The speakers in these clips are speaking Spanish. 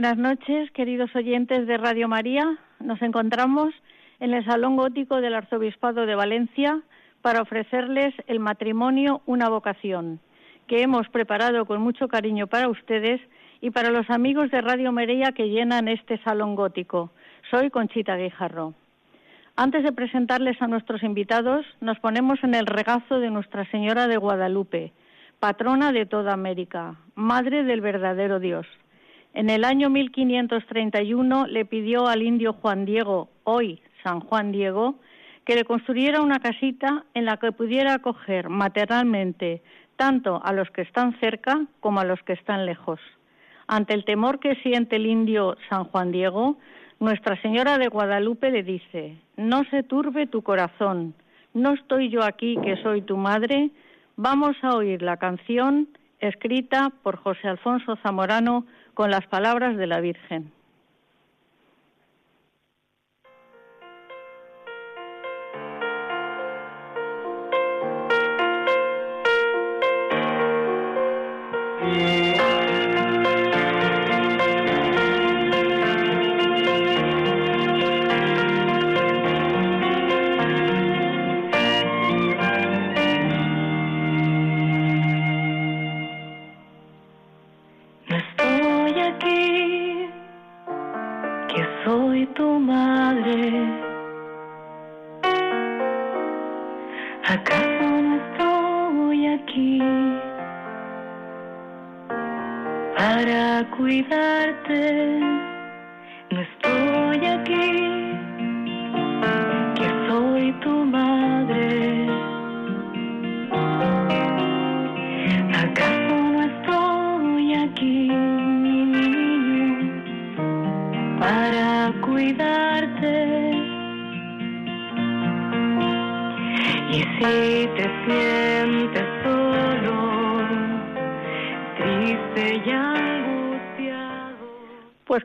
buenas noches, queridos oyentes de Radio María. Nos encontramos en el Salón Gótico del Arzobispado de Valencia para ofrecerles el matrimonio Una vocación, que hemos preparado con mucho cariño para ustedes y para los amigos de Radio María que llenan este Salón Gótico. Soy Conchita Guijarro. Antes de presentarles a nuestros invitados, nos ponemos en el regazo de Nuestra Señora de Guadalupe, patrona de toda América, Madre del verdadero Dios en el año 1531 le pidió al indio Juan Diego, hoy San Juan Diego, que le construyera una casita en la que pudiera acoger maternalmente tanto a los que están cerca como a los que están lejos. Ante el temor que siente el indio San Juan Diego, Nuestra Señora de Guadalupe le dice, no se turbe tu corazón, no estoy yo aquí que soy tu madre, vamos a oír la canción escrita por José Alfonso Zamorano con las palabras de la Virgen.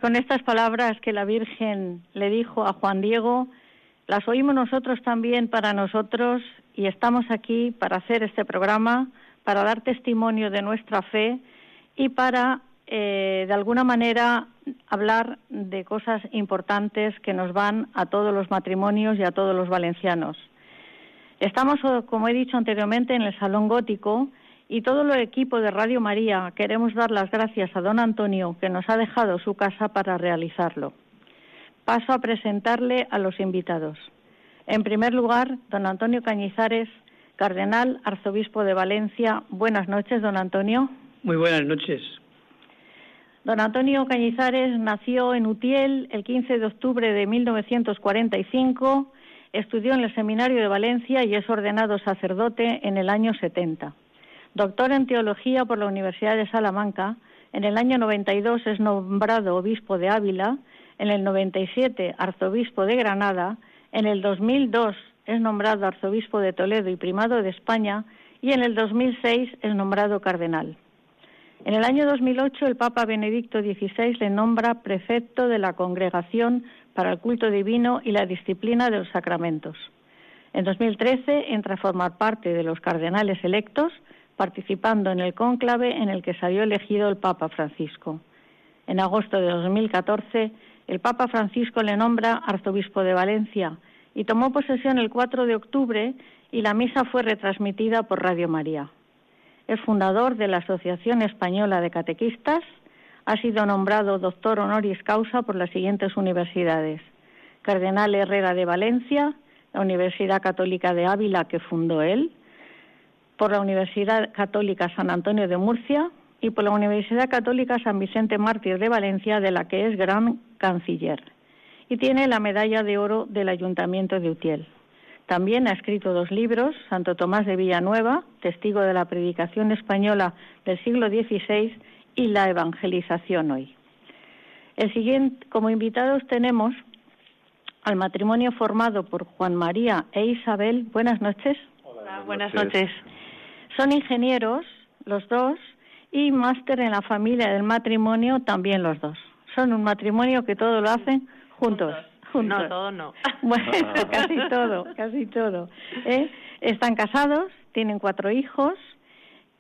Con estas palabras que la Virgen le dijo a Juan Diego, las oímos nosotros también para nosotros y estamos aquí para hacer este programa, para dar testimonio de nuestra fe y para, eh, de alguna manera, hablar de cosas importantes que nos van a todos los matrimonios y a todos los valencianos. Estamos, como he dicho anteriormente, en el Salón Gótico y todo el equipo de Radio María queremos dar las gracias a don Antonio que nos ha dejado su casa para realizarlo. Paso a presentarle a los invitados. En primer lugar, don Antonio Cañizares, cardenal, arzobispo de Valencia. Buenas noches, don Antonio. Muy buenas noches. Don Antonio Cañizares nació en Utiel el 15 de octubre de 1945, estudió en el Seminario de Valencia y es ordenado sacerdote en el año 70. Doctor en Teología por la Universidad de Salamanca, en el año 92 es nombrado obispo de Ávila, en el 97 arzobispo de Granada, en el 2002 es nombrado arzobispo de Toledo y primado de España y en el 2006 es nombrado cardenal. En el año 2008 el Papa Benedicto XVI le nombra prefecto de la Congregación para el Culto Divino y la Disciplina de los Sacramentos. En 2013 entra a formar parte de los cardenales electos participando en el cónclave en el que salió elegido el Papa Francisco. En agosto de 2014, el Papa Francisco le nombra arzobispo de Valencia y tomó posesión el 4 de octubre y la misa fue retransmitida por Radio María. Es fundador de la Asociación Española de Catequistas, Ha sido nombrado doctor honoris causa por las siguientes universidades. Cardenal Herrera de Valencia, la Universidad Católica de Ávila que fundó él, por la Universidad Católica San Antonio de Murcia y por la Universidad Católica San Vicente Mártir de Valencia, de la que es gran canciller. Y tiene la medalla de oro del Ayuntamiento de Utiel. También ha escrito dos libros, Santo Tomás de Villanueva, testigo de la predicación española del siglo XVI, y la evangelización hoy. El siguiente, como invitados tenemos al matrimonio formado por Juan María e Isabel. Buenas noches. Hola, buenas noches. Son ingenieros los dos y máster en la familia del matrimonio también los dos. Son un matrimonio que todo lo hacen juntos. juntos. No, todo no. Bueno, casi todo, casi todo. ¿eh? Están casados, tienen cuatro hijos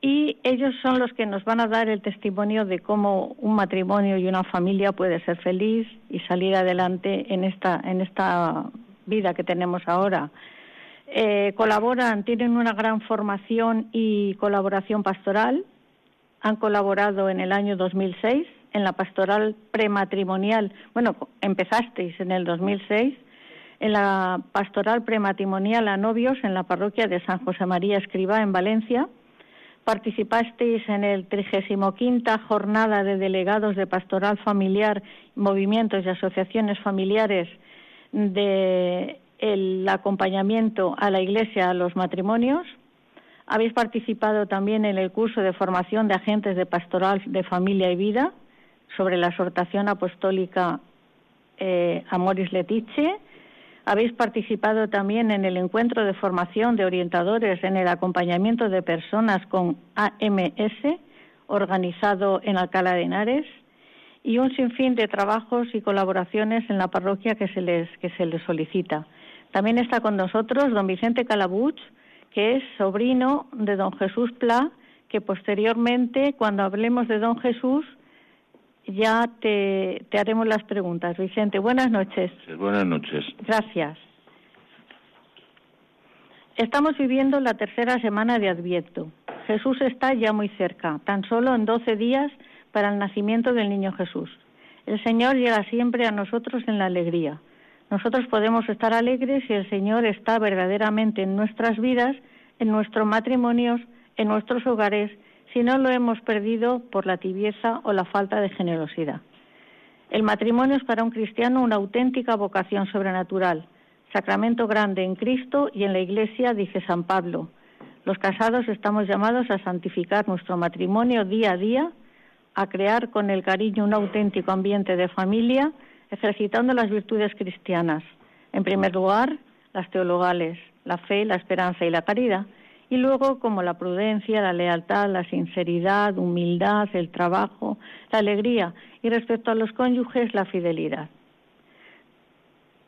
y ellos son los que nos van a dar el testimonio de cómo un matrimonio y una familia puede ser feliz y salir adelante en esta en esta vida que tenemos ahora. Eh, colaboran, tienen una gran formación y colaboración pastoral. Han colaborado en el año 2006 en la pastoral prematrimonial. Bueno, empezasteis en el 2006 en la pastoral prematrimonial a novios en la parroquia de San José María Escribá en Valencia participasteis en el 35 jornada de delegados de pastoral familiar, movimientos y asociaciones familiares de acompañamiento a la Iglesia a los matrimonios. Habéis participado también en el curso de formación de agentes de pastoral de familia y vida sobre la exhortación apostólica eh, Amoris Letice habéis participado también en el encuentro de formación de orientadores en el acompañamiento de personas con AMS, organizado en Alcalá de Henares, y un sinfín de trabajos y colaboraciones en la parroquia que se les, que se les solicita. También está con nosotros don Vicente Calabuch, que es sobrino de don Jesús Pla, que posteriormente, cuando hablemos de don Jesús, ya te, haremos las preguntas. Vicente, buenas noches. buenas noches. Gracias. Estamos viviendo la tercera semana de Adviento. Jesús está ya muy cerca, tan solo en doce días para el nacimiento del niño Jesús. El Señor llega siempre a nosotros en la alegría. Nosotros podemos estar alegres si el Señor está verdaderamente en nuestras vidas, en nuestros matrimonios, en nuestros hogares si no lo hemos perdido por la tibieza o la falta de generosidad. El matrimonio es para un cristiano una auténtica vocación sobrenatural, sacramento grande en Cristo y en la Iglesia, dice San Pablo. Los casados estamos llamados a santificar nuestro matrimonio día a día, a crear con el cariño un auténtico ambiente de familia, ejercitando las virtudes cristianas. En primer lugar, las teologales, la fe, la esperanza y la caridad, y luego como la prudencia, la lealtad, la sinceridad, humildad, el trabajo, la alegría y respecto a los cónyuges la fidelidad.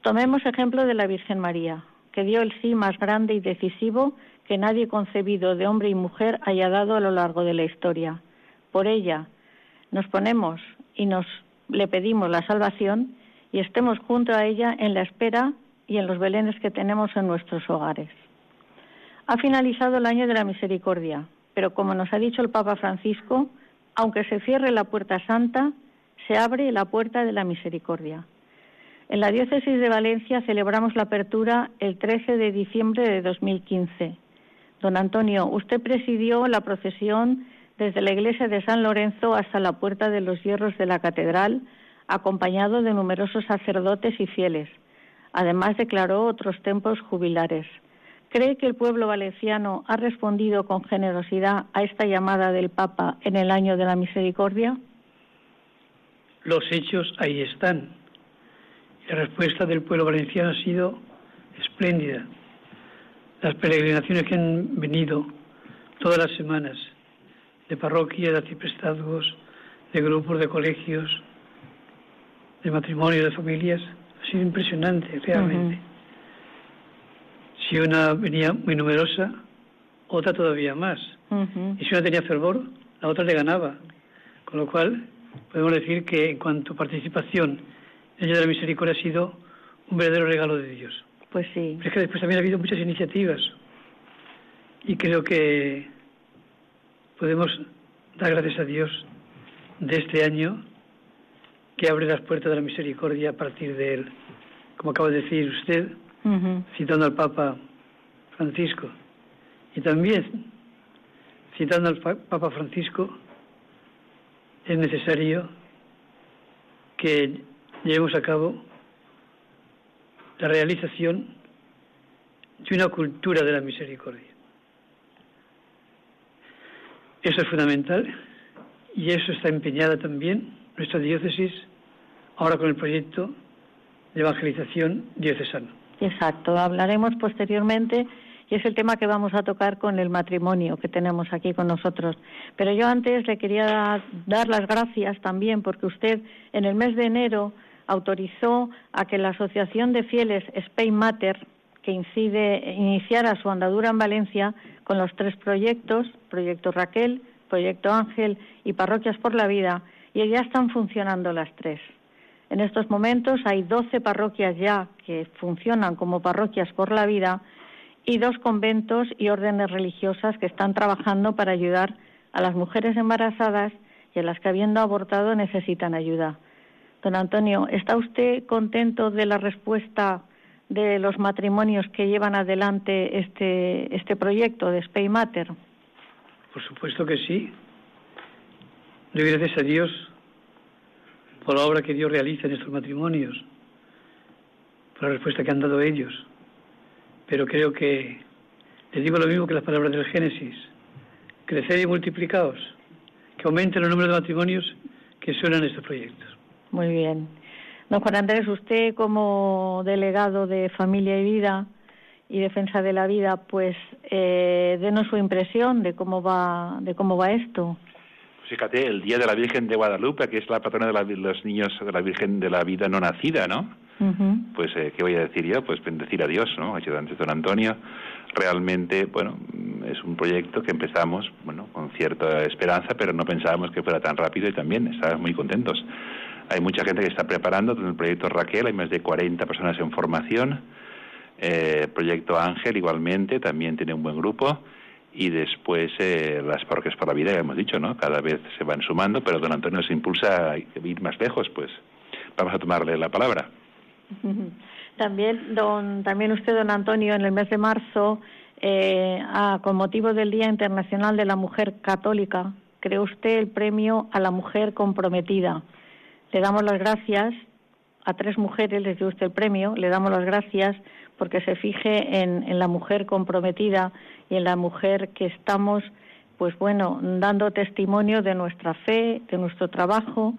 Tomemos ejemplo de la Virgen María, que dio el sí más grande y decisivo que nadie concebido de hombre y mujer haya dado a lo largo de la historia. Por ella nos ponemos y nos le pedimos la salvación y estemos junto a ella en la espera y en los belenes que tenemos en nuestros hogares. Ha finalizado el año de la misericordia, pero como nos ha dicho el Papa Francisco, aunque se cierre la puerta santa, se abre la puerta de la misericordia. En la diócesis de Valencia celebramos la apertura el 13 de diciembre de 2015. Don Antonio, usted presidió la procesión desde la iglesia de San Lorenzo hasta la puerta de los hierros de la catedral, acompañado de numerosos sacerdotes y fieles. Además declaró otros templos jubilares. ¿Cree que el pueblo valenciano ha respondido con generosidad a esta llamada del Papa en el año de la misericordia? Los hechos ahí están. La respuesta del pueblo valenciano ha sido espléndida. Las peregrinaciones que han venido todas las semanas de parroquias, de arciprestazgos, de grupos, de colegios, de matrimonios, de familias, ha sido impresionante realmente. Si una venía muy numerosa, otra todavía más. Y si una tenía fervor, la otra le ganaba. Con lo cual, podemos decir que en cuanto a participación, el de la misericordia ha sido un verdadero regalo de Dios. Pues sí. Pero es que después también ha habido muchas iniciativas. Y creo que podemos dar gracias a Dios de este año que abre las puertas de la misericordia a partir de él, como acaba de decir usted, citando al Papa Francisco. Y también, citando al Papa Francisco, es necesario que llevemos a cabo la realización de una cultura de la misericordia. Eso es fundamental y eso está empeñada también nuestra diócesis ahora con el proyecto de evangelización diocesano. Exacto, hablaremos posteriormente y es el tema que vamos a tocar con el matrimonio que tenemos aquí con nosotros. Pero yo antes le quería dar las gracias también porque usted en el mes de enero autorizó a que la Asociación de Fieles Spain Matter, que incide, iniciara su andadura en Valencia con los tres proyectos, Proyecto Raquel, Proyecto Ángel y Parroquias por la Vida, y ya están funcionando las tres. En estos momentos hay 12 parroquias ya que funcionan como parroquias por la vida y dos conventos y órdenes religiosas que están trabajando para ayudar a las mujeres embarazadas y a las que habiendo abortado necesitan ayuda. Don Antonio, ¿está usted contento de la respuesta de los matrimonios que llevan adelante este, este proyecto de Spay Matter? Por supuesto que sí. Doy gracias a Dios por la obra que Dios realiza en estos matrimonios, por la respuesta que han dado ellos pero creo que les digo lo mismo que las palabras del Génesis, crecer y multiplicaos, que aumenten el número de matrimonios que suenan estos proyectos. Muy bien. Don Juan Andrés, usted como delegado de Familia y Vida y Defensa de la Vida, pues eh, denos su impresión de cómo va, de cómo va esto. Fíjate, el Día de la Virgen de Guadalupe, que es la patrona de los niños de la Virgen de la Vida no nacida, ¿no? Pues, eh, ¿qué voy a decir yo? Pues bendecir a Dios, ¿no? Ayudante Don Antonio. Realmente, bueno, es un proyecto que empezamos, bueno, con cierta esperanza, pero no pensábamos que fuera tan rápido y también estábamos muy contentos. Hay mucha gente que está preparando el proyecto Raquel, hay más de 40 personas en formación. Eh, proyecto Ángel igualmente, también tiene un buen grupo y después eh, las parroquias por la vida, ya hemos dicho, ¿no? Cada vez se van sumando, pero don Antonio se impulsa a ir más lejos, pues vamos a tomarle la palabra. También, don, también usted, don Antonio, en el mes de marzo, eh, con motivo del Día Internacional de la Mujer Católica, creó usted el premio a la mujer comprometida. Le damos las gracias a tres mujeres, les dio usted el premio, le damos las gracias porque se fije en la mujer comprometida y en la mujer que estamos, pues bueno, dando testimonio de nuestra fe, de nuestro trabajo.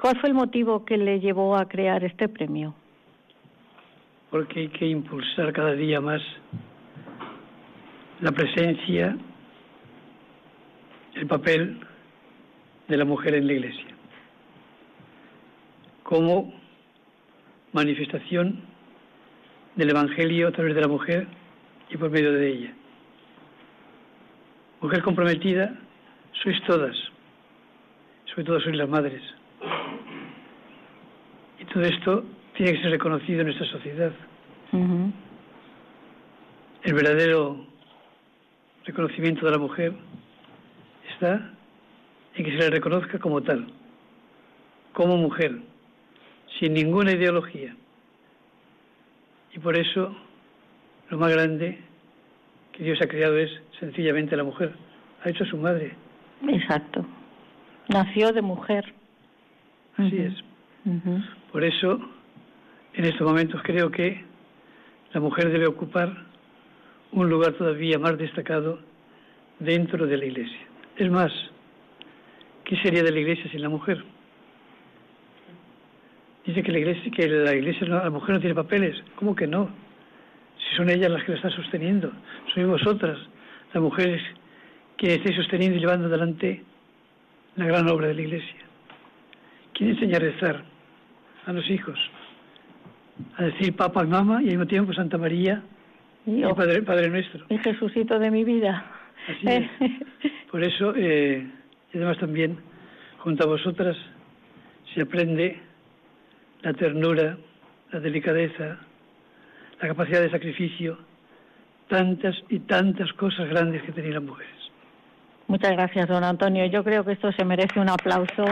¿Cuál fue el motivo que le llevó a crear este premio? Porque hay que impulsar cada día más la presencia, el papel de la mujer en la Iglesia, como manifestación del Evangelio a través de la mujer y por medio de ella. Mujer comprometida, sois todas, sobre todo sois las madres. Y todo esto tiene que ser reconocido en nuestra sociedad. El verdadero reconocimiento de la mujer está en que se le reconozca como tal, como mujer, sin ninguna ideología. Y por eso lo más grande que Dios ha creado es sencillamente la mujer. Ha hecho a su madre. Exacto. Nació de mujer. Así es. Por eso, en estos momentos creo que la mujer debe ocupar un lugar todavía más destacado dentro de la Iglesia. Es más, ¿qué sería de la Iglesia sin la mujer? Dice que la Iglesia, que la, iglesia la mujer no tiene papeles. ¿Cómo que no? Si son ellas las que la están sosteniendo, sois vosotras, las mujeres que estáis sosteniendo y llevando adelante la gran obra de la Iglesia. ¿Quién enseña a rezar a los hijos? A decir Papa y Mamá y al mismo tiempo Santa María y, Padre, Padre Nuestro. El Jesucito de mi vida. Así es. Por eso, eh, y además también, junto a vosotras, se aprende la ternura, la delicadeza, la capacidad de sacrificio, tantas y tantas cosas grandes que tenían las mujeres. Muchas gracias, don Antonio. Yo creo que esto se merece un aplauso.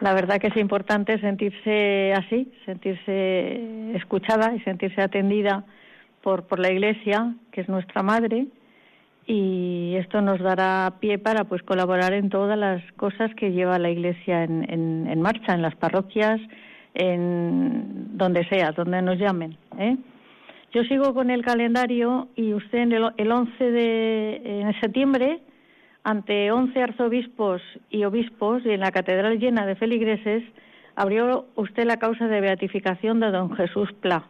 La verdad que es importante sentirse así, sentirse escuchada y sentirse atendida por, por la Iglesia, que es nuestra madre, y esto nos dará pie para pues colaborar en todas las cosas que lleva la Iglesia en, en, marcha, en las parroquias, en donde sea, donde nos llamen. ¿eh? Yo sigo con el calendario y usted en el, el 11 de en septiembre, ante 11 arzobispos y obispos y en la catedral llena de feligreses, abrió usted la causa de beatificación de don Jesús Pla,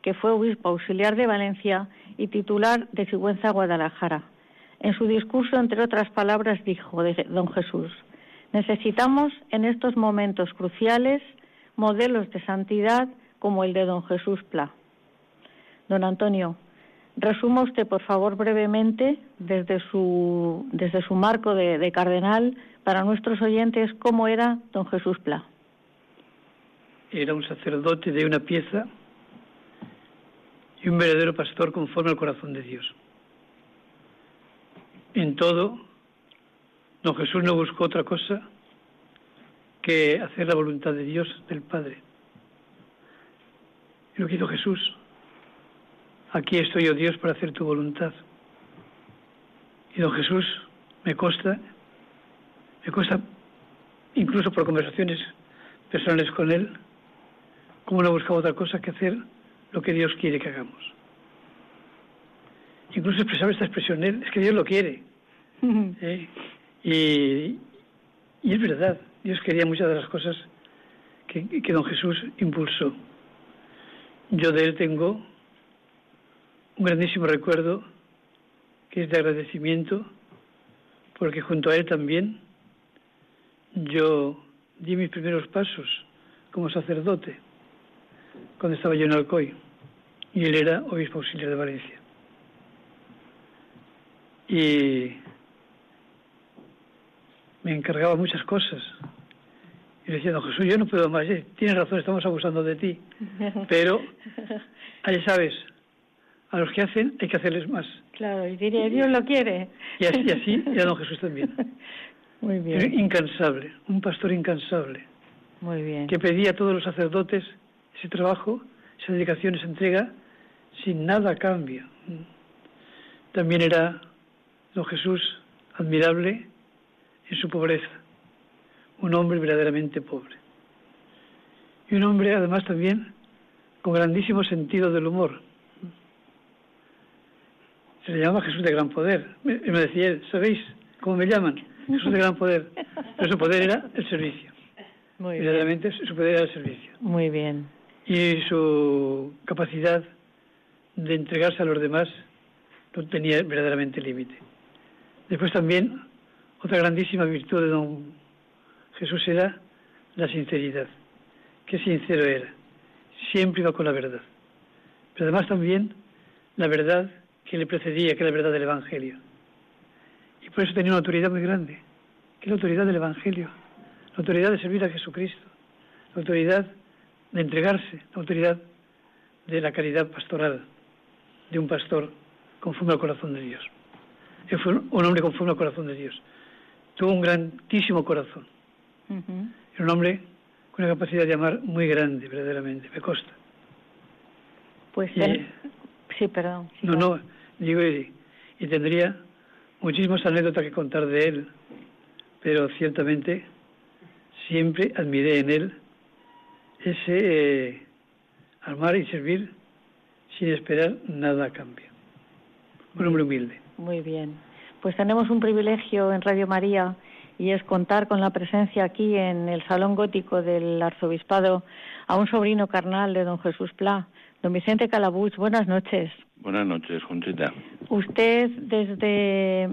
que fue obispo auxiliar de Valencia y titular de Sigüenza Guadalajara. En su discurso, entre otras palabras, dijo de don Jesús, necesitamos en estos momentos cruciales modelos de santidad como el de don Jesús Pla. Don Antonio, resuma usted, por favor, brevemente, desde su, desde su marco de, de cardenal, para nuestros oyentes, cómo era don Jesús Pla. Era un sacerdote de una pieza y un verdadero pastor conforme al corazón de Dios. En todo, don Jesús no buscó otra cosa que hacer la voluntad de Dios, del Padre. Y lo que hizo Jesús, aquí estoy, oh Dios, para hacer tu voluntad. Y don Jesús, me consta, me consta, incluso por conversaciones personales con él, como no buscaba otra cosa que hacer lo que Dios quiere que hagamos. Incluso expresaba esta expresión, él, es que Dios lo quiere. ¿Eh? y, es verdad, Dios quería muchas de las cosas que, que don Jesús impulsó. Yo de él tengo un grandísimo recuerdo que es de agradecimiento, porque junto a él también yo di mis primeros pasos como sacerdote cuando estaba yo en Alcoy y él era obispo auxiliar de Valencia. Y me encargaba muchas cosas. Y le decía, don Jesús, yo no puedo más, eh, tienes razón, estamos abusando de ti. Pero, ya sabes, a los que hacen hay que hacerles más. Claro, y diría, Dios lo quiere. Y así, y así, y a don Jesús también. Muy bien. Incansable, un pastor incansable. Muy bien. Que pedía a todos los sacerdotes ese trabajo, esa dedicación, esa entrega, sin nada a cambio. También era don Jesús admirable en su pobreza, un hombre verdaderamente pobre. Y un hombre además también con grandísimo sentido del humor. Se le llama Jesús de gran poder. Me, me decía él, ¿sabéis cómo me llaman? Jesús de gran poder. Pero su poder era el servicio. Muy verdaderamente su poder era el servicio. Muy bien y su capacidad de entregarse a los demás no tenía verdaderamente límite. Después también otra grandísima virtud de don Jesús era la sinceridad. Qué sincero era. Siempre iba con la verdad. Pero además también la verdad que le precedía, que es la verdad del Evangelio. Y por eso tenía una autoridad muy grande, que es la autoridad del Evangelio, la autoridad de servir a Jesucristo, la autoridad de entregarse la autoridad de la caridad pastoral de un pastor conforme al corazón de Dios. Él fue un hombre conforme al corazón de Dios. Tuvo un grandísimo corazón. Era un hombre con una capacidad de amar muy grande, verdaderamente, me consta. Pues sí, perdón. no, no, digo, y, y tendría muchísimas anécdotas que contar de él, pero ciertamente siempre admiré en él ese eh, armar y servir sin esperar nada a cambio. Un hombre humilde. Muy bien. Pues tenemos un privilegio en Radio María y es contar con la presencia aquí en el Salón Gótico del Arzobispado a un sobrino carnal de don Jesús Pla, don Vicente Calabuch. Buenas noches. Buenas noches, Conchita. Usted desde,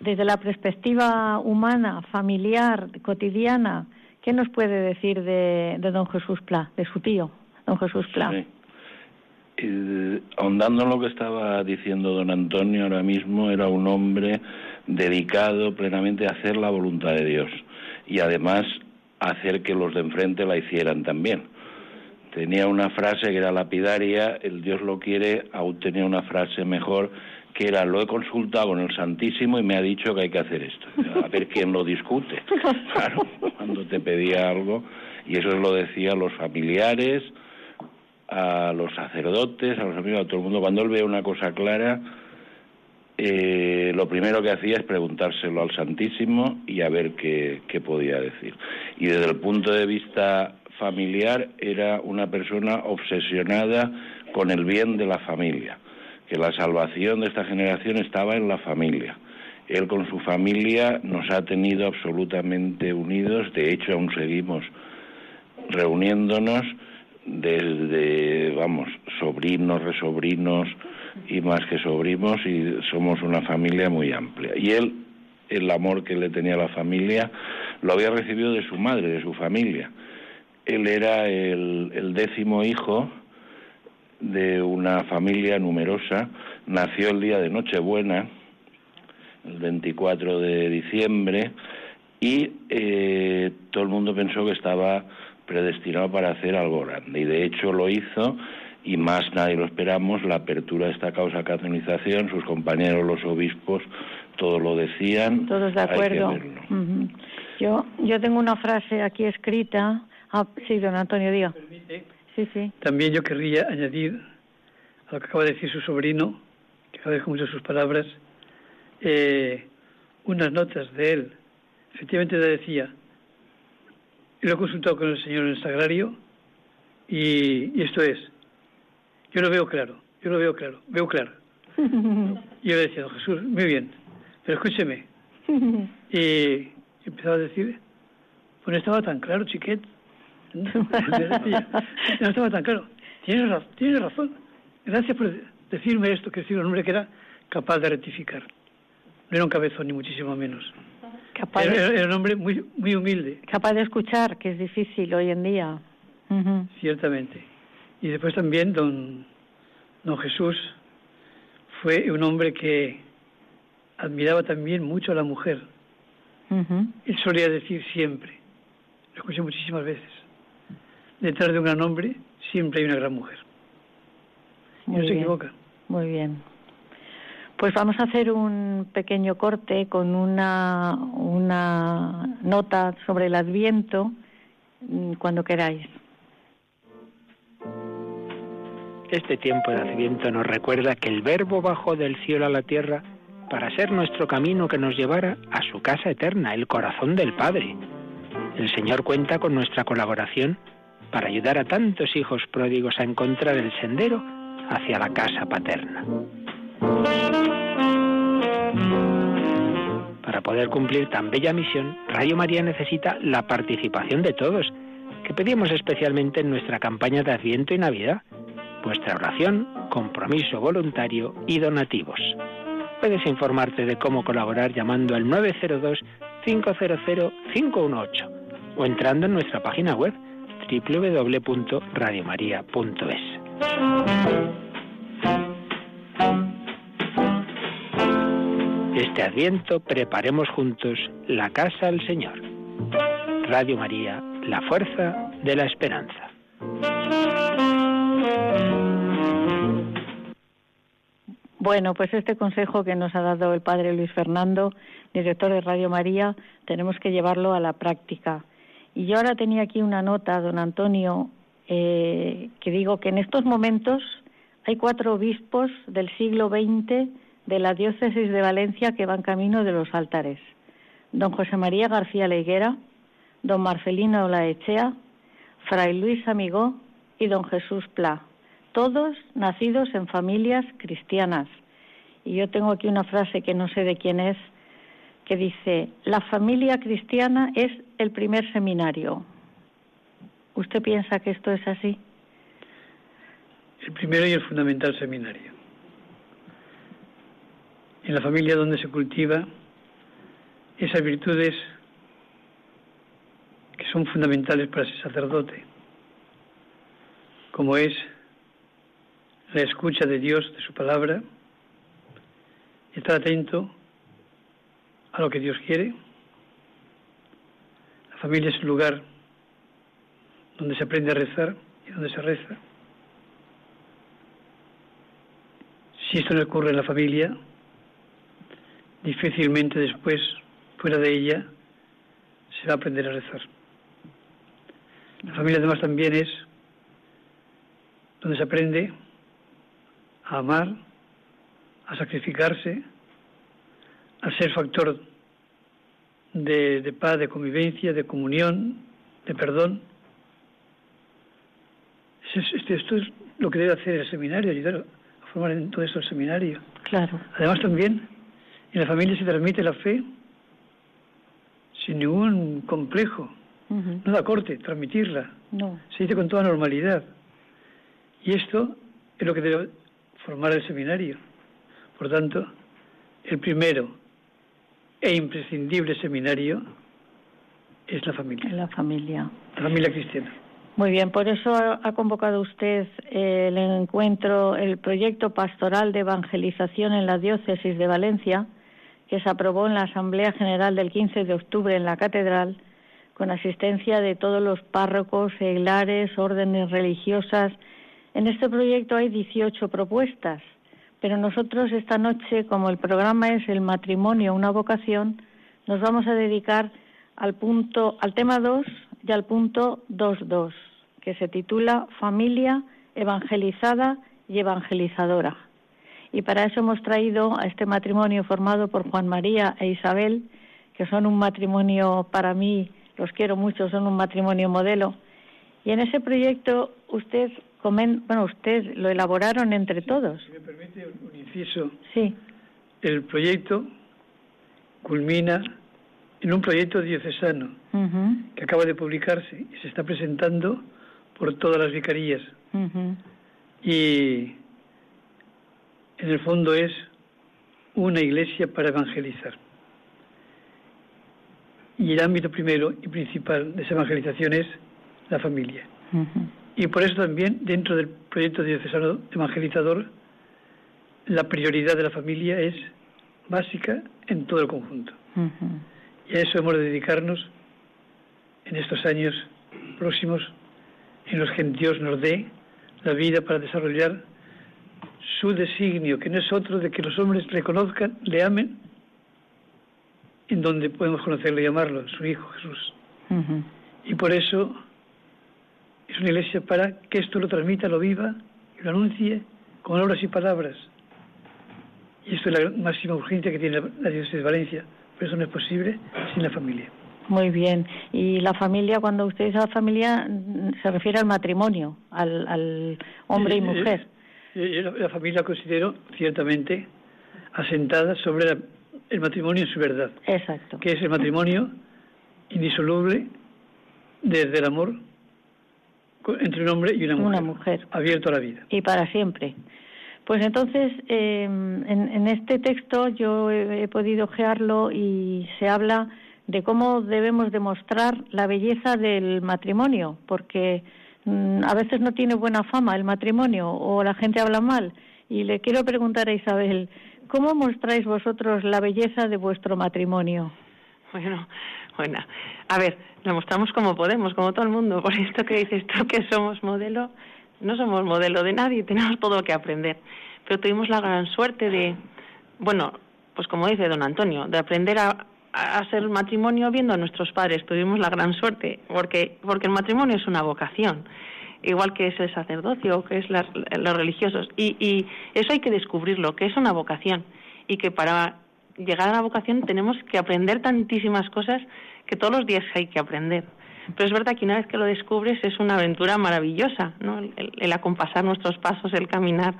desde la perspectiva humana, familiar, cotidiana, ¿Qué nos puede decir de, don Jesús Pla, de su tío, don Jesús Pla? Sí. ahondando en lo que estaba diciendo don Antonio ahora mismo, era un hombre dedicado plenamente a hacer la voluntad de Dios y además hacer que los de enfrente la hicieran también. tenía una frase que era lapidaria, el Dios lo quiere, aún tenía una frase mejor que era lo he consultado con el Santísimo y me ha dicho que hay que hacer esto. A ver quién lo discute. Claro, cuando te pedía algo, y eso lo decía a los familiares, a los sacerdotes, a los amigos, a todo el mundo. Cuando él ve una cosa clara, eh, lo primero que hacía es preguntárselo al Santísimo y a ver qué, qué podía decir. Y desde el punto de vista familiar era una persona obsesionada con el bien de la familia, que la salvación de esta generación estaba en la familia. Él con su familia nos ha tenido absolutamente unidos, de hecho aún seguimos reuniéndonos desde, vamos, sobrinos, resobrinos, y más que sobrinos y somos una familia muy amplia. Y él, el amor que le tenía a la familia, lo había recibido de su madre, de su familia. Él era el, el décimo hijo de una familia numerosa, nació el día de Nochebuena, el 24 de diciembre, y eh, todo el mundo pensó que estaba predestinado para hacer algo grande, y de hecho lo hizo y más nadie lo esperamos, la apertura de esta causa canonización, sus compañeros los obispos, todos lo decían. Todos de acuerdo. Yo, yo tengo una frase aquí escrita. Ah, sí, don Antonio, diga. Sí, sí. También yo querría añadir a lo que acaba de decir su sobrino, que agradezco mucho sus palabras, eh, unas notas de él. Efectivamente le decía, lo he consultado con el señor en el sagrario y esto es, yo lo veo claro, yo lo veo claro, veo claro. y yo le decía, don Jesús, muy bien, pero escúcheme. y empezaba a decir, pues no estaba tan claro, chiquet. no estaba tan claro. Tienes, razón, tienes razón. Gracias por decirme esto, que decir un hombre que era capaz de rectificar. No era un cabezón, ni muchísimo menos. Capaz era, un hombre muy, muy humilde. Capaz de escuchar, que es difícil hoy en día. Ciertamente. Y después también don, don Jesús fue un hombre que admiraba también mucho a la mujer. Él solía decir siempre, lo escuché muchísimas veces, detrás de un gran hombre siempre hay una gran mujer. no se equivoca. Muy bien. Pues vamos a hacer un pequeño corte con una, una nota sobre el Adviento mm, cuando queráis. Este tiempo de Adviento nos recuerda que el Verbo bajó del cielo a la tierra para ser nuestro camino que nos llevara a su casa eterna, el corazón del Padre. El Señor cuenta con nuestra colaboración para ayudar a tantos hijos pródigos a encontrar el sendero hacia la casa paterna. Para poder cumplir tan bella misión, Radio María necesita la participación de todos, que pedimos especialmente en nuestra campaña de Adviento y Navidad vuestra oración, compromiso voluntario y donativos. Puedes informarte de cómo colaborar llamando al 902-500-518 o entrando en nuestra página web www.radiomaria.es. Este adviento preparemos juntos la casa al Señor. Radio María, la fuerza de la esperanza. Bueno, pues este consejo que nos ha dado el padre Luis Fernando, director de Radio María, tenemos que llevarlo a la práctica. Y yo ahora tenía aquí una nota, don Antonio, eh, que digo que en estos momentos hay cuatro obispos del siglo XX de la diócesis de Valencia que van camino de los altares. Don José María García Leiguera, don Marcelino Laechea, Fray Luis Amigó y don Jesús Pla todos nacidos en familias cristianas. Y yo tengo aquí una frase que no sé de quién es, que dice, la familia cristiana es el primer seminario. ¿Usted piensa que esto es así? El primero y el fundamental seminario. En la familia donde se cultiva esas virtudes que son fundamentales para ese sacerdote, como es la escucha de Dios, de su palabra, estar atento a lo que Dios quiere. La familia es el lugar donde se aprende a rezar y donde se reza. Si esto no ocurre en la familia, difícilmente después, fuera de ella, se va a aprender a rezar. La familia además también es donde se aprende a amar, a sacrificarse, a ser factor de, paz, de convivencia, de comunión, de perdón. Esto es lo que debe hacer el seminario, ayudar a formar en todo esto el seminario. Claro. Además también en la familia se transmite la fe sin ningún complejo. No da corte, transmitirla. No. Se dice con toda normalidad. Y esto es lo que debe formar el seminario. Por tanto, el primero e imprescindible seminario es la familia. La familia. La familia cristiana. Muy bien, por eso ha convocado usted el encuentro, el proyecto pastoral de evangelización en la diócesis de Valencia, que se aprobó en la Asamblea General del 15 de octubre en la Catedral, con asistencia de todos los párrocos, seglares, órdenes religiosas. En este proyecto hay 18 propuestas pero nosotros esta noche, como el programa es el matrimonio, una vocación, nos vamos a dedicar al punto, al tema 2 y al punto 2.2, que se titula Familia evangelizada y evangelizadora. Y para eso hemos traído a este matrimonio formado por Juan María e Isabel, que son un matrimonio para mí, los quiero mucho, son un matrimonio modelo. Y en ese proyecto usted bueno, usted lo elaboraron entre todos. Si me permite un inciso. Sí. El proyecto culmina en un proyecto diocesano que acaba de publicarse y se está presentando por todas las vicarías. Y en el fondo es una iglesia para evangelizar. Y el ámbito primero y principal de esa evangelización es la familia. Y por eso también, dentro del proyecto diocesano evangelizador, la prioridad de la familia es básica en todo el conjunto. Y a eso hemos de dedicarnos en estos años próximos en los que Dios nos dé la vida para desarrollar su designio, que no es otro de que los hombres reconozcan, le amen, en donde podemos conocerlo y amarlo, su Hijo Jesús. Y por eso es una iglesia para que esto lo transmita, lo viva y lo anuncie con obras y palabras. Y esto es la máxima urgencia que tiene la diócesis de Valencia. Pero eso no es posible sin la familia. Muy bien. Y la familia, cuando usted dice la familia, se refiere al matrimonio, al, hombre y mujer. la, familia considero ciertamente asentada sobre el matrimonio en su verdad. Exacto. Que es el matrimonio indisoluble desde el amor entre un hombre y una mujer, abierto a la vida. Y para siempre. Pues entonces, em, en, este texto yo he, podido ojearlo y se habla de cómo debemos demostrar la belleza del matrimonio, porque mm, a veces no tiene buena fama el matrimonio o la gente habla mal. Y le quiero preguntar a Isabel, ¿cómo mostráis vosotros la belleza de vuestro matrimonio? Bueno, bueno, a ver, lo mostramos como podemos, como todo el mundo. Por esto que dices tú que somos modelo, no somos modelo de nadie, tenemos todo que aprender. Pero tuvimos la gran suerte de, bueno, pues como dice don Antonio, de aprender a, ser matrimonio viendo a nuestros padres. Tuvimos la gran suerte, porque, porque el matrimonio es una vocación, igual que es el sacerdocio, que es los religiosos. Y, y eso hay que descubrirlo, que es una vocación. Y que para llegar a la vocación tenemos que aprender tantísimas cosas que todos los días hay que aprender. Pero es verdad que una vez que lo descubres es una aventura maravillosa, ¿no? El, acompasar nuestros pasos, el caminar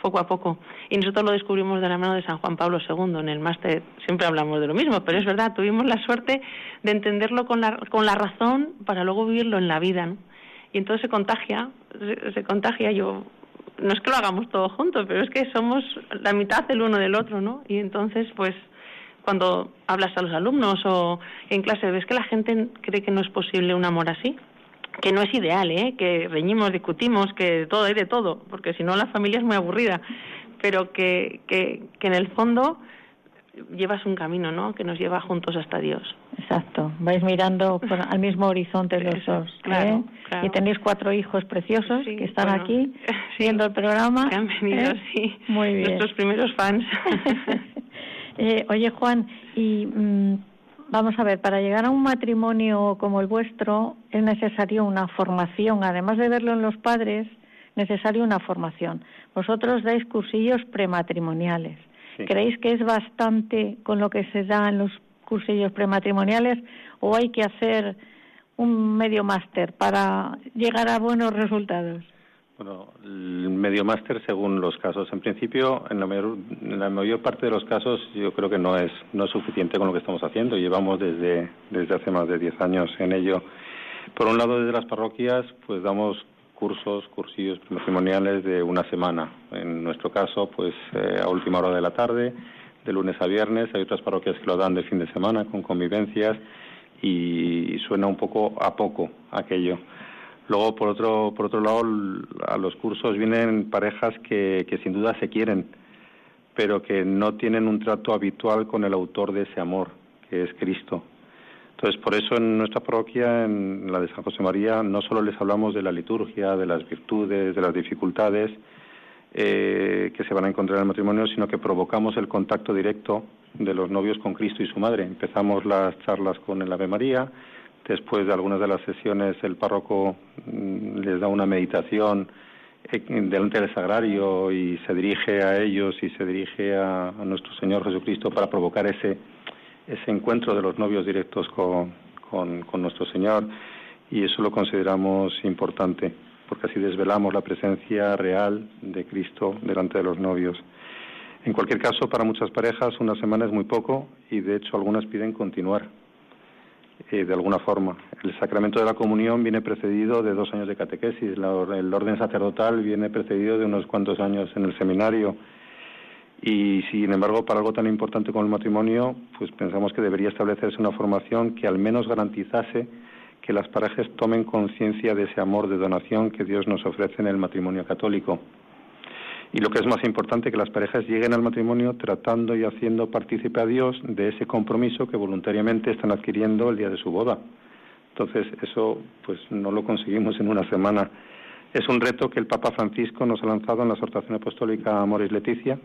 poco a poco. Y nosotros lo descubrimos de la mano de San Juan Pablo II. En el máster siempre hablamos de lo mismo, pero es verdad, tuvimos la suerte de entenderlo con la, con la razón para luego vivirlo en la vida. ¿no? Y entonces se contagia, se, se contagia. Yo no es que lo hagamos todo juntos, pero es que somos la mitad el uno del otro, ¿no? Y entonces, pues, cuando hablas a los alumnos o en clase, ves que la gente cree que no es posible un amor así, que no es ideal, ¿eh? Que reñimos, discutimos, que todo hay de todo, porque si no la familia es muy aburrida, pero que, que, que en el fondo llevas un camino, ¿no? Que nos lleva juntos hasta Dios. Exacto. Vais mirando al mismo horizonte los dos. ¿eh? Y tenéis cuatro hijos preciosos que están aquí viendo el programa. Que han venido, ¿eh? sí. Muy bien. Nuestros primeros fans. eh, oye, Juan, y mm, vamos a ver, para llegar a un matrimonio como el vuestro es necesario una formación. Además de verlo en los padres, necesario una formación. Vosotros dais cursillos prematrimoniales. ¿Creéis que es bastante con lo que se da en los cursillos prematrimoniales o hay que hacer un medio máster para llegar a buenos resultados? Bueno, el medio máster según los casos. En principio, en la, mayor, en la mayor parte de los casos, yo creo que no es no es suficiente con lo que estamos haciendo. Llevamos desde desde hace más de 10 años en ello. Por un lado, desde las parroquias, pues damos cursos, cursillos matrimoniales de una semana. En nuestro caso, pues eh, a última hora de la tarde, de lunes a viernes. Hay otras parroquias que lo dan de fin de semana con convivencias y suena un poco a poco aquello. Luego, por otro, por otro lado, a los cursos vienen parejas que, que sin duda se quieren, pero que no tienen un trato habitual con el autor de ese amor, que es Cristo. Entonces, por eso en nuestra parroquia, en la de San José María, no solo les hablamos de la liturgia, de las virtudes, de las dificultades eh, que se van a encontrar en el matrimonio, sino que provocamos el contacto directo de los novios con Cristo y su madre. Empezamos las charlas con el Ave María, después de algunas de las sesiones el párroco mm, les da una meditación eh, delante del sagrario y se dirige a ellos y se dirige a nuestro Señor Jesucristo para provocar ese ese encuentro de los novios directos con, con, nuestro Señor y eso lo consideramos importante porque así desvelamos la presencia real de Cristo delante de los novios. En cualquier caso, para muchas parejas una semana es muy poco y de hecho algunas piden continuar eh, de alguna forma. El sacramento de la comunión viene precedido de dos años de catequesis, el orden sacerdotal viene precedido de unos cuantos años en el seminario y sin embargo, para algo tan importante como el matrimonio, pues pensamos que debería establecerse una formación que al menos garantizase que las parejas tomen conciencia de ese amor de donación que Dios nos ofrece en el matrimonio católico. Y lo que es más importante, que las parejas lleguen al matrimonio tratando y haciendo partícipe a Dios de ese compromiso que voluntariamente están adquiriendo el día de su boda. Entonces, eso pues no lo conseguimos en una semana. Es un reto que el Papa Francisco nos ha lanzado en la exhortación apostólica Amoris Leticia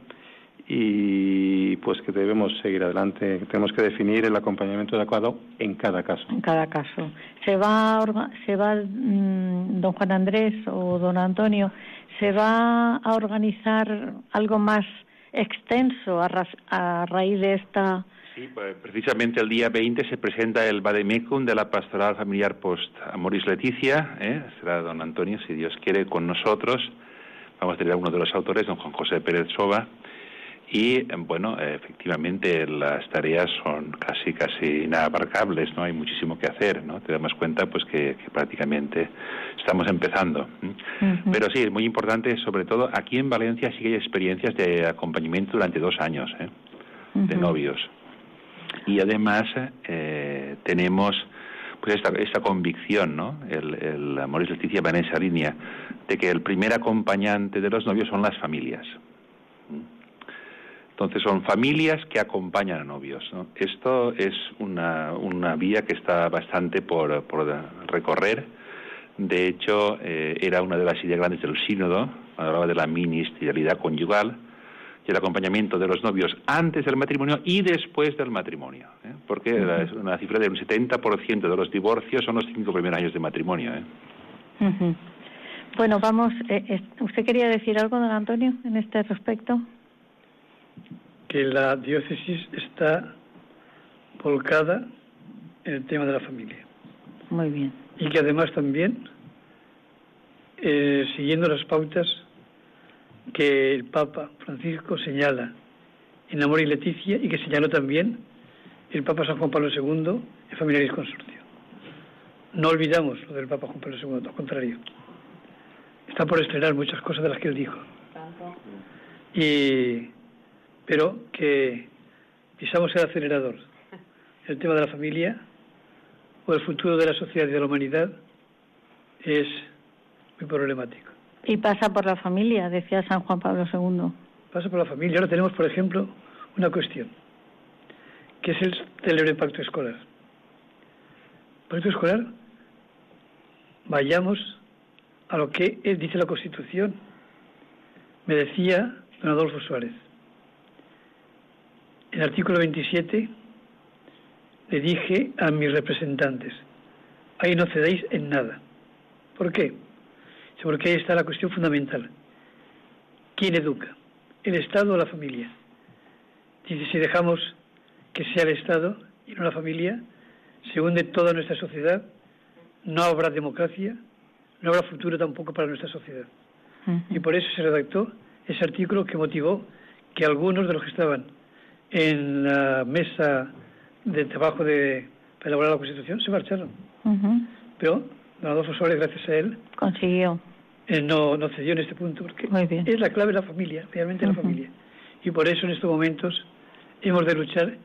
y pues que debemos seguir adelante. Tenemos que definir el acompañamiento adecuado en cada caso. En cada caso. Se va, se va mm, don Juan Andrés o don Antonio, se va a organizar algo más extenso a, raíz de esta. Sí, pues precisamente el día 20 se presenta el Vademecum de la Pastoral Familiar Post Amoris Leticia. ¿eh? Será don Antonio, si Dios quiere, con nosotros. Vamos a tener a uno de los autores, don Juan José Pérez Soba y bueno, efectivamente las tareas son casi casi inabarcables, ¿no? Hay muchísimo que hacer, ¿no? Te damos cuenta pues que, prácticamente estamos empezando. Pero sí, es muy importante, sobre todo aquí en Valencia sí que hay experiencias de acompañamiento durante dos años, ¿eh? De novios. Y además eh, tenemos pues esta, esta convicción, ¿no? El, el Amor y Justicia va en esa línea de que el primer acompañante de los novios son las familias. Entonces son familias que acompañan a novios. Esto es una, una, vía que está bastante por, por recorrer. De hecho, eh, era una de las ideas grandes del sínodo, hablaba de la ministerialidad conyugal y el acompañamiento de los novios antes del matrimonio y después del matrimonio. ¿eh? Porque una cifra de un 70% de los divorcios son los cinco primeros años de matrimonio. ¿eh? Bueno, vamos. ¿Usted quería decir algo, don Antonio, en este respecto? Que la diócesis está volcada en el tema de la familia. Muy bien. Y que además también, eh, siguiendo las pautas que el Papa Francisco señala en Amor y Leticia y que señaló también el Papa San Juan Pablo II en Familiaris Consorcio. No olvidamos lo del Papa Juan Pablo II, al contrario. Está por estrenar muchas cosas de las que él dijo. Y pero que pisamos el acelerador. El tema de la familia o el futuro de la sociedad y de la humanidad es muy problemático. Y pasa por la familia, decía San Juan Pablo II. Pasa por la familia. Ahora tenemos, por ejemplo, una cuestión. que es el célebre pacto escolar. Pacto escolar, vayamos a lo que dice la Constitución. Me decía don Adolfo Suárez, el artículo 27 le dije a mis representantes, ahí no cedéis en nada. ¿Por qué? Porque ahí está la cuestión fundamental. ¿Quién educa? ¿El Estado o la familia? Dice, si dejamos que sea el Estado y no la familia, se hunde toda nuestra sociedad, no habrá democracia, no habrá futuro tampoco para nuestra sociedad. Y por eso se redactó ese artículo que motivó que algunos de los que estaban en la mesa de trabajo de, para elaborar la Constitución se marcharon. Pero don Adolfo Suárez, gracias a él, consiguió. Eh, no, no cedió en este punto, porque es la clave de la familia, realmente la familia. Y por eso en estos momentos hemos de luchar,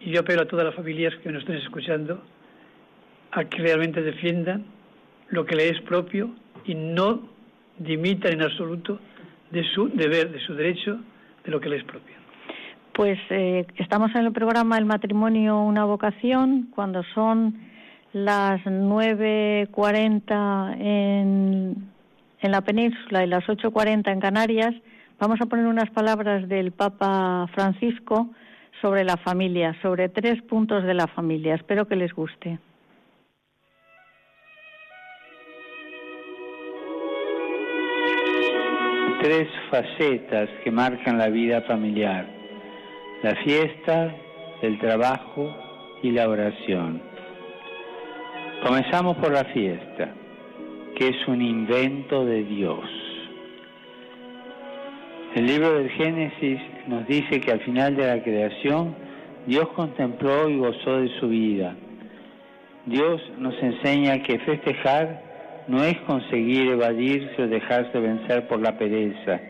y yo apelo a todas las familias que nos estén escuchando, a que realmente defiendan lo que le es propio y no dimitan en absoluto de su deber, de su derecho, de lo que le es propio. Pues eh, estamos en el programa El matrimonio, una vocación, cuando son las 9.40 en, en la península y las 8.40 en Canarias. Vamos a poner unas palabras del Papa Francisco sobre la familia, sobre tres puntos de la familia. Espero que les guste. Tres facetas que marcan la vida familiar la fiesta, el trabajo y la oración. Comenzamos por la fiesta, que es un invento de Dios. El libro del Génesis nos dice que al final de la creación Dios contempló y gozó de su vida. Dios nos enseña que festejar no es conseguir evadirse o dejarse vencer por la pereza,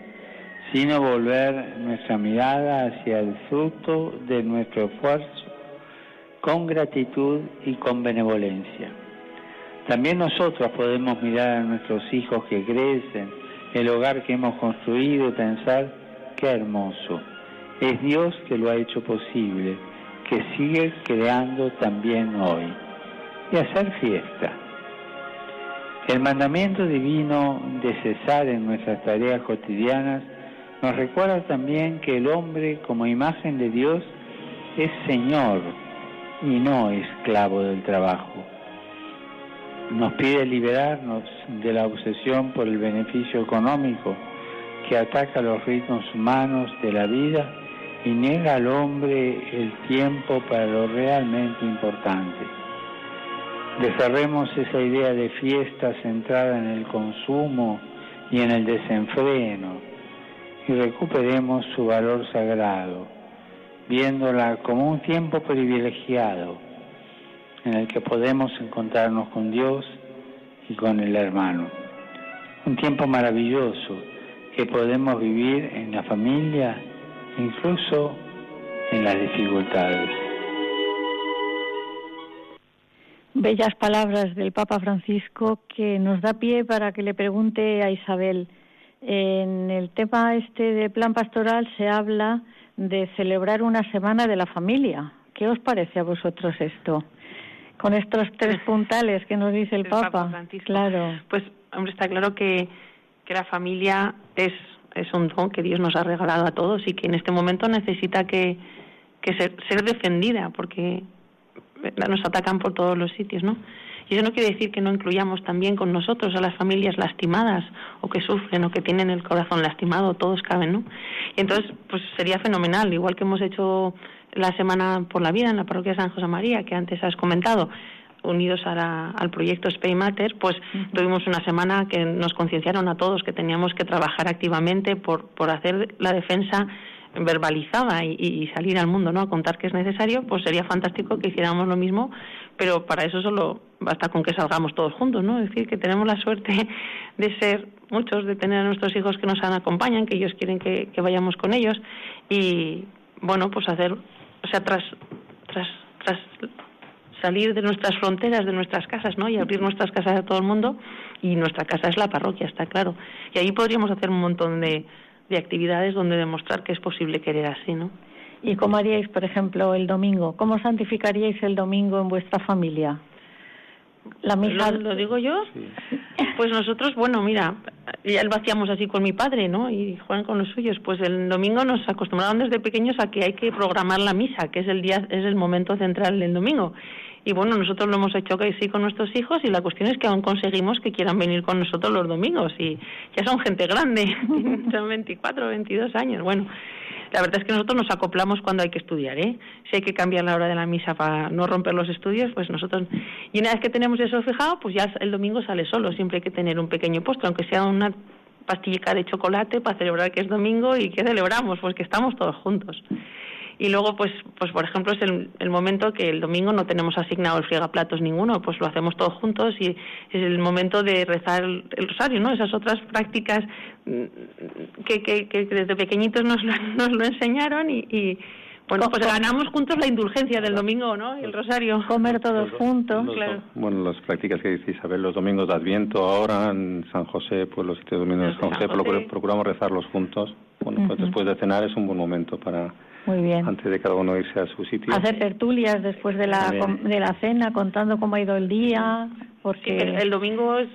sino volver nuestra mirada hacia el fruto de nuestro esfuerzo con gratitud y con benevolencia. También nosotros podemos mirar a nuestros hijos que crecen, el hogar que hemos construido y pensar, qué hermoso. Es Dios que lo ha hecho posible, que sigue creando también hoy. Y hacer fiesta. El mandamiento divino de cesar en nuestras tareas cotidianas nos recuerda también que el hombre como imagen de Dios es Señor y no esclavo del trabajo. Nos pide liberarnos de la obsesión por el beneficio económico que ataca los ritmos humanos de la vida y niega al hombre el tiempo para lo realmente importante. Deserremos esa idea de fiesta centrada en el consumo y en el desenfreno y recuperemos su valor sagrado, viéndola como un tiempo privilegiado en el que podemos encontrarnos con Dios y con el hermano. Un tiempo maravilloso que podemos vivir en la familia, incluso en las dificultades. Bellas palabras del Papa Francisco que nos da pie para que le pregunte a Isabel, en el tema este de plan pastoral se habla de celebrar una semana de la familia. ¿Qué os parece a vosotros esto? Con estos tres puntales que nos dice el, Papa. Francisco. Claro. Pues, hombre, está claro que, que la familia es, es un don que Dios nos ha regalado a todos y que en este momento necesita que, que ser, ser defendida porque nos atacan por todos los sitios, ¿no? Y eso no quiere decir que no incluyamos también con nosotros a las familias lastimadas o que sufren o que tienen el corazón lastimado, todos caben, ¿no? Y entonces, pues sería fenomenal, igual que hemos hecho la Semana por la Vida en la parroquia de San José María, que antes has comentado, unidos al proyecto Spay Matter, pues tuvimos una semana que nos concienciaron a todos que teníamos que trabajar activamente por, por hacer la defensa verbalizada y, salir al mundo, ¿no? A contar que es necesario, pues sería fantástico que hiciéramos lo mismo, pero para eso solo basta con que salgamos todos juntos, ¿no? Es decir, que tenemos la suerte de ser muchos, de tener a nuestros hijos que nos acompañan, que ellos quieren que, vayamos con ellos y, bueno, pues hacer, o sea, tras, tras, tras salir de nuestras fronteras, de nuestras casas, ¿no? Y abrir nuestras casas a todo el mundo y nuestra casa es la parroquia, está claro. Y ahí podríamos hacer un montón de de actividades donde demostrar que es posible querer así, ¿no? ¿Y cómo haríais, por ejemplo, el domingo? ¿Cómo santificaríais el domingo en vuestra familia? La misa. ¿Lo, digo yo? Pues nosotros, bueno, mira, ya lo hacíamos así con mi padre, ¿no? Y Juan con los suyos. Pues el domingo nos acostumbraron desde pequeños a que hay que programar la misa, que es el día, es el momento central del domingo. Y bueno, nosotros lo hemos hecho que sí con nuestros hijos y la cuestión es que aún conseguimos que quieran venir con nosotros los domingos y ya son gente grande, son 24, 22 años. Bueno, la verdad es que nosotros nos acoplamos cuando hay que estudiar, ¿eh? Si hay que cambiar la hora de la misa para no romper los estudios, pues nosotros... Y una vez que tenemos eso fijado, pues ya el domingo sale solo. Siempre hay que tener un pequeño postre, aunque sea una pastillita de chocolate para celebrar que es domingo y que celebramos, pues que estamos todos juntos y luego pues pues por ejemplo es el, el, momento que el domingo no tenemos asignado el friegaplatos ninguno pues lo hacemos todos juntos y es el momento de rezar el, rosario no esas otras prácticas mm, que, que, que desde pequeñitos nos lo, nos lo enseñaron y, y bueno, pues ganamos juntos la indulgencia del domingo, ¿no? El rosario. Comer todos juntos. claro. Bueno, las prácticas que dice Isabel, los domingos de Adviento, ahora en San José, pues los siete domingos de San José, procuramos rezarlos juntos. Bueno, pues después de cenar es un buen momento para muy bien. Antes de cada uno irse a su sitio. Hacer tertulias después de la, de la cena, contando cómo ha ido el día, porque... el, domingo es...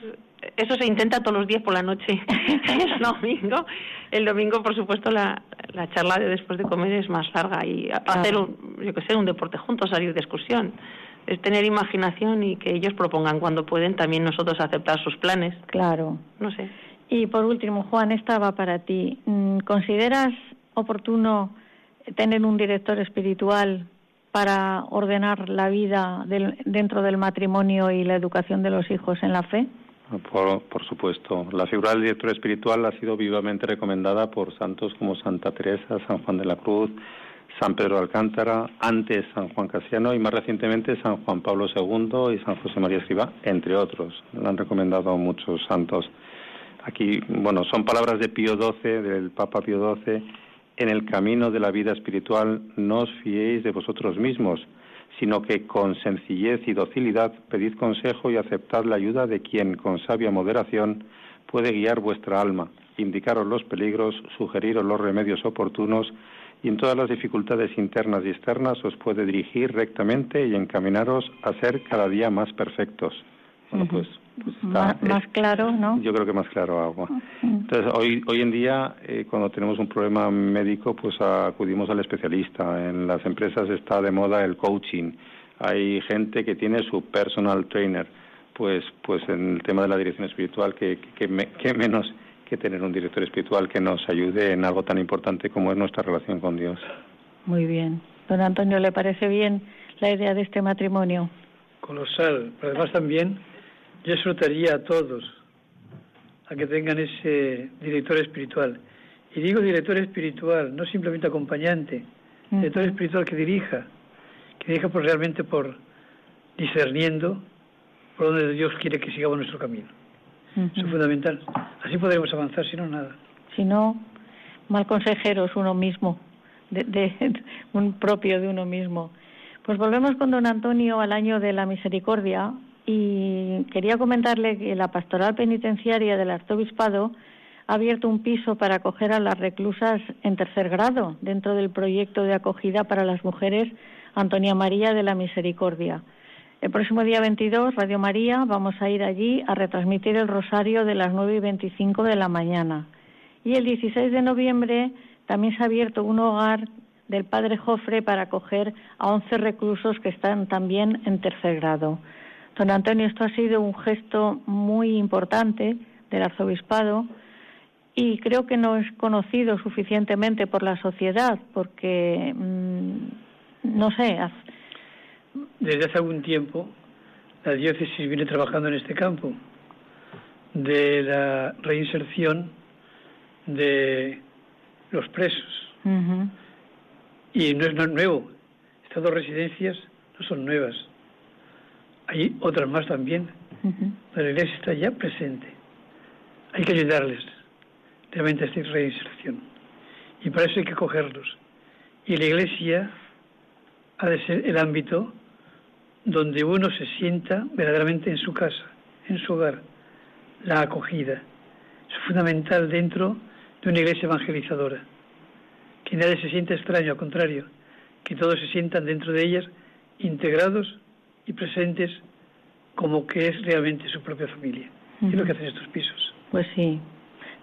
Eso se intenta todos los días por la noche. el domingo, el domingo, por supuesto, la, la charla de después de comer es más larga y hacer, un, yo que sé, un deporte juntos, salir de excursión. Es tener imaginación y que ellos propongan cuando pueden, también nosotros aceptar sus planes. Claro. No sé. Y por último, Juan, esta va para ti. Mm, ¿Consideras oportuno tener un director espiritual para ordenar la vida dentro del matrimonio y la educación de los hijos en la fe? Por, por, supuesto. La figura del director espiritual ha sido vivamente recomendada por santos como Santa Teresa, San Juan de la Cruz, San Pedro de Alcántara, antes San Juan Casiano y más recientemente San Juan Pablo II y San José María Escribá, entre otros. Lo han recomendado muchos santos. Aquí, bueno, son palabras de Pío XII, del Papa Pío XII, en el camino de la vida espiritual no os fiéis de vosotros mismos, sino que con sencillez y docilidad pedid consejo y aceptad la ayuda de quien con sabia moderación puede guiar vuestra alma, indicaros los peligros, sugeriros los remedios oportunos y en todas las dificultades internas y externas os puede dirigir rectamente y encaminaros a ser cada día más perfectos. Bueno, pues pues más, claro, ¿no? Yo creo que más claro agua. Entonces, hoy, hoy en día, eh, cuando tenemos un problema médico, pues acudimos al especialista. En las empresas está de moda el coaching. Hay gente que tiene su personal trainer. Pues, pues en el tema de la dirección espiritual, que, que, menos que tener un director espiritual que nos ayude en algo tan importante como es nuestra relación con Dios. Muy bien. Don Antonio, ¿le parece bien la idea de este matrimonio? Colosal. Pero además también yo exhortaría a todos a que tengan ese director espiritual. Y digo director espiritual, no simplemente acompañante, director espiritual que dirija, que dirija por, realmente por discerniendo por donde Dios quiere que sigamos nuestro camino. Eso es fundamental. Así podremos avanzar, si no, nada. Si no, mal consejero es uno mismo, de, un propio de uno mismo. Pues volvemos con don Antonio al año de la misericordia, y quería comentarle que la pastoral penitenciaria del arzobispado ha abierto un piso para acoger a las reclusas en tercer grado dentro del proyecto de acogida para las mujeres Antonia María de la Misericordia. El próximo día 22, Radio María, vamos a ir allí a retransmitir el rosario de las 9 y 25 de la mañana. Y el 16 de noviembre también se ha abierto un hogar del Padre Jofre para acoger a 11 reclusos que están también en tercer grado. Don Antonio, esto ha sido un gesto muy importante del arzobispado y creo que no es conocido suficientemente por la sociedad porque, mm, no sé. Desde hace algún tiempo la diócesis viene trabajando en este campo de la reinserción de los presos. Y no es nuevo. Estas dos residencias no son nuevas hay otras más también, pero la Iglesia está ya presente. Hay que ayudarles realmente a esta reinserción. Y para eso hay que cogerlos. Y la Iglesia ha de ser el ámbito donde uno se sienta verdaderamente en su casa, en su hogar, la acogida. Es fundamental dentro de una iglesia evangelizadora. Que nadie se sienta extraño, al contrario, que todos se sientan dentro de ellas integrados y presentes como que es realmente su propia familia. Es lo que hacen estos pisos. Pues sí.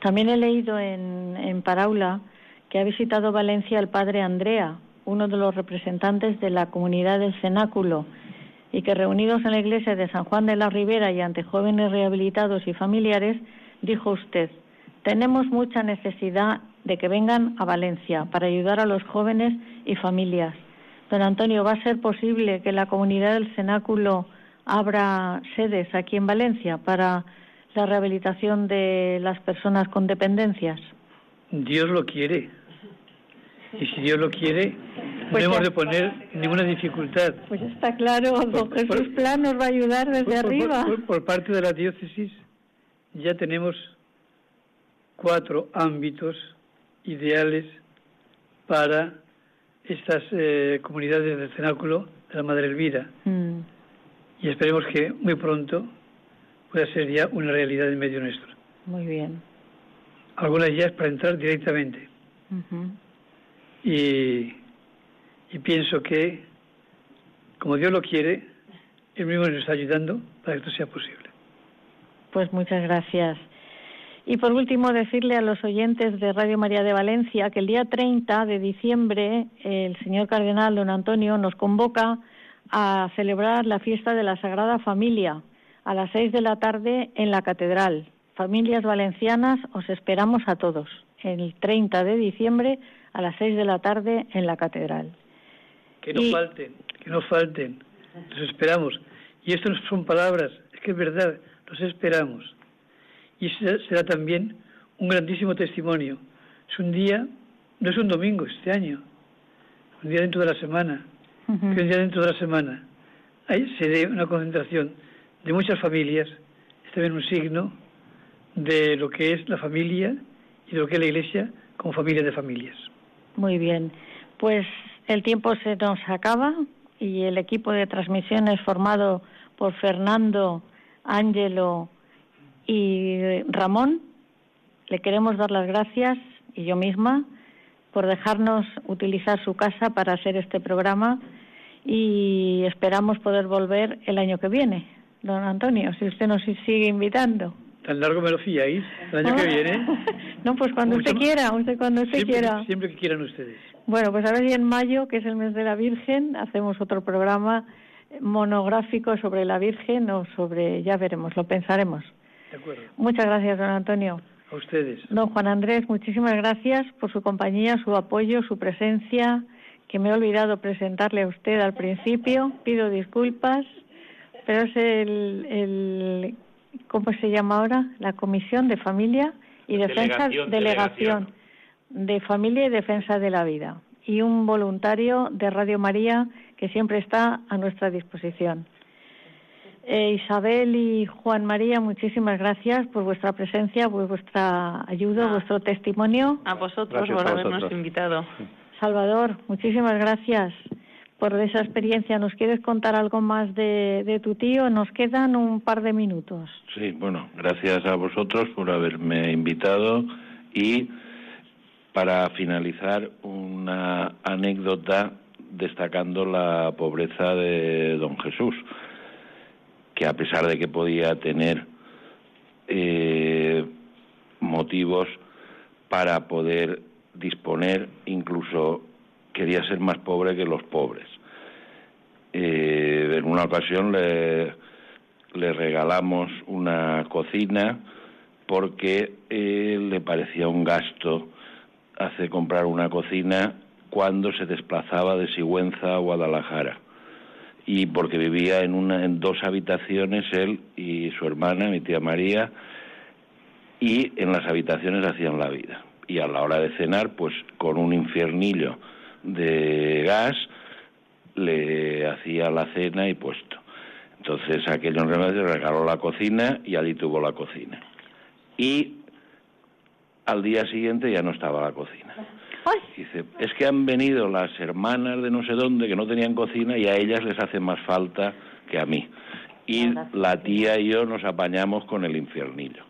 También he leído en, en Paraula que ha visitado Valencia el padre Andrea, uno de los representantes de la comunidad del cenáculo, y que reunidos en la iglesia de San Juan de la Ribera y ante jóvenes rehabilitados y familiares, dijo usted, tenemos mucha necesidad de que vengan a Valencia para ayudar a los jóvenes y familias. Don Antonio, ¿va a ser posible que la comunidad del cenáculo abra sedes aquí en Valencia para la rehabilitación de las personas con dependencias? Dios lo quiere. Y si Dios lo quiere, no Pues hemos ya- de poner ninguna dificultad. Pues está claro, don Jesús por- Plan nos va a ayudar desde por- arriba. por- por parte de la diócesis ya tenemos cuatro ámbitos ideales para estas eh, comunidades del cenáculo de la Madre Elvira Mm, y esperemos que muy pronto pueda ser ya una realidad en medio nuestro. muy bien. Algunas ya es para entrar directamente y, y pienso que como Dios lo quiere, Él mismo nos está ayudando para que esto sea posible. Pues muchas gracias. Y por último, decirle a los oyentes de Radio María de Valencia que el día 30 de diciembre el señor cardenal don Antonio nos convoca a celebrar la fiesta de la Sagrada Familia a las seis de la tarde en la Catedral. Familias valencianas, os esperamos a todos el 30 de diciembre a las seis de la tarde en la Catedral. Que no Y- falten, que no falten. Los esperamos. Y esto no son palabras, es que es verdad, los esperamos. Y será, también un grandísimo testimonio. Es un día, no es un domingo este año, un día dentro de la semana. Ujú. Que un día dentro de la semana ahí se dé una concentración de muchas familias, es también un signo de lo que es la familia y de lo que es la Iglesia como familia de familias. Muy bien, pues el tiempo se nos acaba y el equipo de transmisiones formado por Fernando, Ángelo y Ramón, le queremos dar las gracias, y yo misma, por dejarnos utilizar su casa para hacer este programa y esperamos poder volver el año que viene. Don Antonio, si usted nos sigue invitando. Tan largo me lo fiáis, el año que viene. No, pues cuando usted quiera, usted cuando usted siempre, quiera. siempre que quieran ustedes. Bueno, pues a ver si en mayo, que es el mes de la Virgen, hacemos otro programa monográfico sobre la Virgen o sobre, ya veremos, lo pensaremos. De acuerdo. Muchas gracias, don Antonio. A ustedes. Don Juan Andrés, muchísimas gracias por su compañía, su apoyo, su presencia, que me he olvidado presentarle a usted al principio. Pido disculpas, pero es el, el ¿cómo se llama ahora? La Comisión de Familia y Defensa, Delegación, delegación de Familia y Defensa de la Vida. Y un voluntario de Radio María que siempre está a nuestra disposición. Eh, Isabel y Juan María, muchísimas gracias por vuestra presencia, por vuestra ayuda, Ah. vuestro testimonio. A vosotros Gracias por a habernos vosotros. invitado. Salvador, muchísimas gracias por esa experiencia. ¿Nos quieres contar algo más de, de tu tío? Nos quedan un par de minutos. Sí, bueno, gracias a vosotros por haberme invitado y para finalizar una anécdota destacando la pobreza de don Jesús, que a pesar de que podía tener eh, motivos para poder disponer, incluso quería ser más pobre que los pobres. Eh, en una ocasión le, regalamos una cocina porque eh, le parecía un gasto hacer comprar una cocina cuando se desplazaba de Sigüenza a Guadalajara y porque vivía en una en dos habitaciones él y su hermana mi tía María y en las habitaciones hacían la vida. Y a la hora de cenar pues con un infiernillo de gas le hacía la cena y puesto. Entonces aquello en remedio regaló la cocina y allí tuvo la cocina. Y al día siguiente ya no estaba la cocina Dice, es que han venido las hermanas de no sé dónde que no tenían cocina y a ellas les hace más falta que a mí. Y la tía y yo nos apañamos con el infiernillo.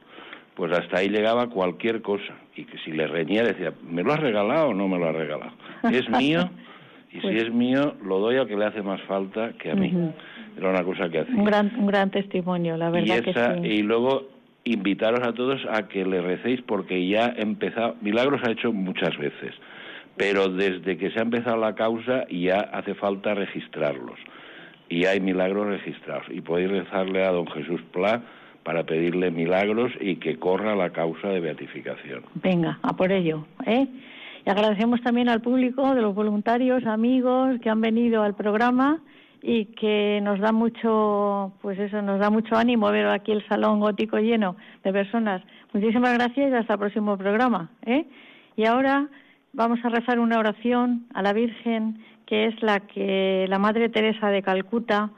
Pues hasta ahí llegaba cualquier cosa. Y que si le reñía decía, ¿me lo has regalado o no me lo has regalado? ¿Es mío? Y si es mío, lo doy al que le hace más falta que a mí. Era una cosa que hacía. Un gran, un gran testimonio, la verdad y esa, que sí. Y luego invitaros a todos a que le recéis porque ya empezado, milagros ha hecho muchas veces, pero desde que se ha empezado la causa ya hace falta registrarlos. Y hay milagros registrados. Y podéis rezarle a don Jesús Pla para pedirle milagros y que corra la causa de beatificación. Venga, a por ello. ¿eh? Y agradecemos también al público, de los voluntarios, amigos que han venido al programa y que nos da mucho, pues eso, nos da mucho ánimo ver aquí el salón gótico lleno de personas. Muchísimas gracias y hasta el próximo programa. ¿eh? Y ahora vamos a rezar una oración a la Virgen que es la que la Madre Teresa de Calcuta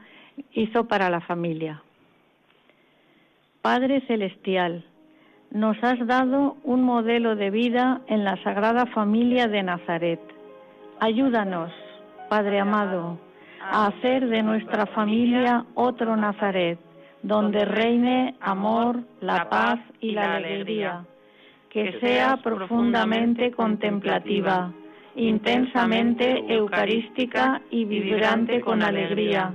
hizo para la familia. Padre Celestial, nos has dado un modelo de vida en la Sagrada Familia de Nazaret. Ayúdanos, Padre amado, a hacer de nuestra familia otro Nazaret, donde reine amor, la paz y la alegría, que sea profundamente contemplativa, intensamente eucarística y vibrante con alegría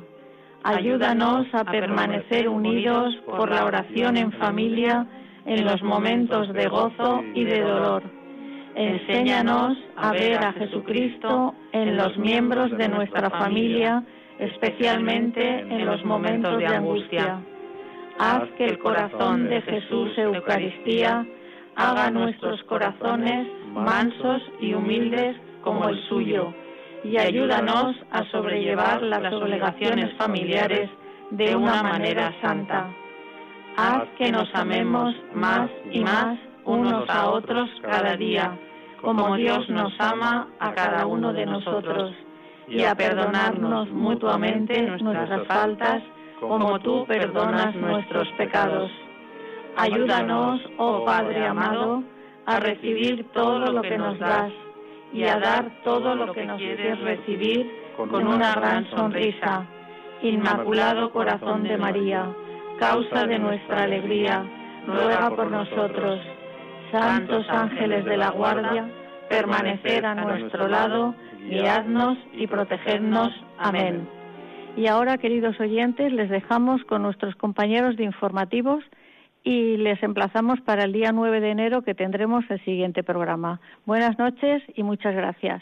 Ayúdanos a permanecer unidos por la oración en familia en los momentos de gozo y de dolor. Enséñanos a ver a Jesucristo en los miembros de nuestra familia, especialmente en los momentos de angustia. Haz que el corazón de Jesús Eucaristía haga nuestros corazones mansos y humildes como el suyo y ayúdanos a sobrellevar las obligaciones familiares de una manera santa. Haz que nos amemos más y más unos a otros cada día, como Dios nos ama a cada uno de nosotros, y a perdonarnos mutuamente nuestras faltas, como tú perdonas nuestros pecados. Ayúdanos, oh Padre amado, a recibir todo lo que nos das y a dar todo lo que nos quieres recibir con una gran sonrisa. Inmaculado Corazón de María, causa de nuestra alegría, ruega por nosotros. Santos ángeles de la guardia, permanecer a nuestro lado, guiadnos y protegernos. Amén. Y ahora, queridos oyentes, les dejamos con nuestros compañeros de informativos y les emplazamos para el día 9 de enero que tendremos el siguiente programa. Buenas noches y muchas gracias.